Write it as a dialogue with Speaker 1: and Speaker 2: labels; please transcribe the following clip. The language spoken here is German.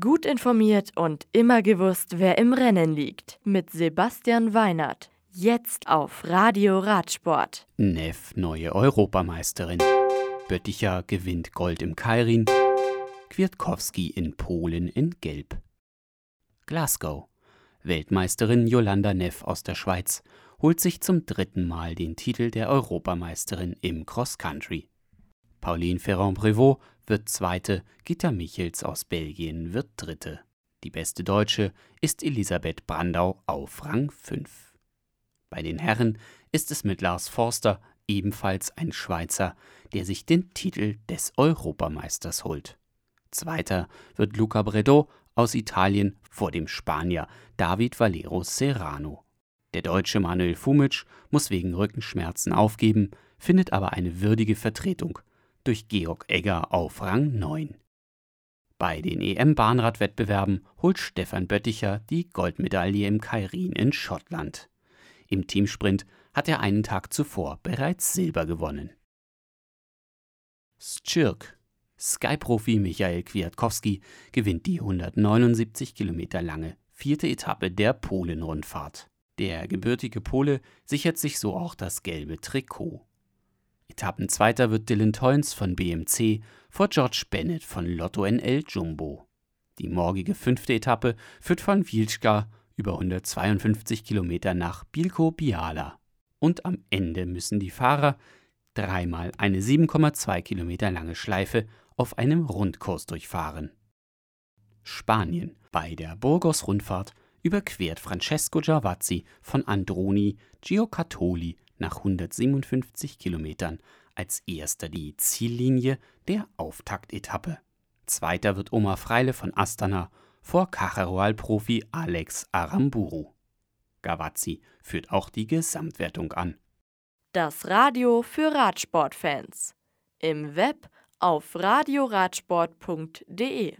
Speaker 1: Gut informiert und immer gewusst, wer im Rennen liegt. Mit Sebastian Weinert. Jetzt auf Radio Radsport.
Speaker 2: Neff neue Europameisterin. Bötticher gewinnt Gold im Kairin. Kwiatkowski in Polen in Gelb. Glasgow. Weltmeisterin Jolanda Neff aus der Schweiz holt sich zum dritten Mal den Titel der Europameisterin im Cross Country. Pauline Ferrand-Prévot wird Zweite, Gitta Michels aus Belgien wird Dritte. Die beste Deutsche ist Elisabeth Brandau auf Rang 5. Bei den Herren ist es mit Lars Forster, ebenfalls ein Schweizer, der sich den Titel des Europameisters holt. Zweiter wird Luca Bredot aus Italien vor dem Spanier David Valero Serrano. Der Deutsche Manuel Fumic muss wegen Rückenschmerzen aufgeben, findet aber eine würdige Vertretung durch Georg Egger auf Rang 9. Bei den EM-Bahnradwettbewerben holt Stefan Bötticher die Goldmedaille im Kairin in Schottland. Im Teamsprint hat er einen Tag zuvor bereits Silber gewonnen. Schirk. Sky-Profi Michael Kwiatkowski gewinnt die 179 Kilometer lange vierte Etappe der Polen-Rundfahrt. Der gebürtige Pole sichert sich so auch das gelbe Trikot. Etappenzweiter wird Dylan Toynes von BMC vor George Bennett von Lotto NL Jumbo. Die morgige fünfte Etappe führt von Wilczka über 152 Kilometer nach Bilko Biala. Und am Ende müssen die Fahrer dreimal eine 7,2 Kilometer lange Schleife auf einem Rundkurs durchfahren. Spanien. Bei der Burgos-Rundfahrt überquert Francesco Giavazzi von Androni Giocattoli nach 157 Kilometern als erster die Ziellinie der Auftaktetappe. Zweiter wird Omar Freile von Astana vor Cacheroal-Profi Alex Aramburu. Gavazzi führt auch die Gesamtwertung an.
Speaker 1: Das Radio für Radsportfans. Im Web auf radioradsport.de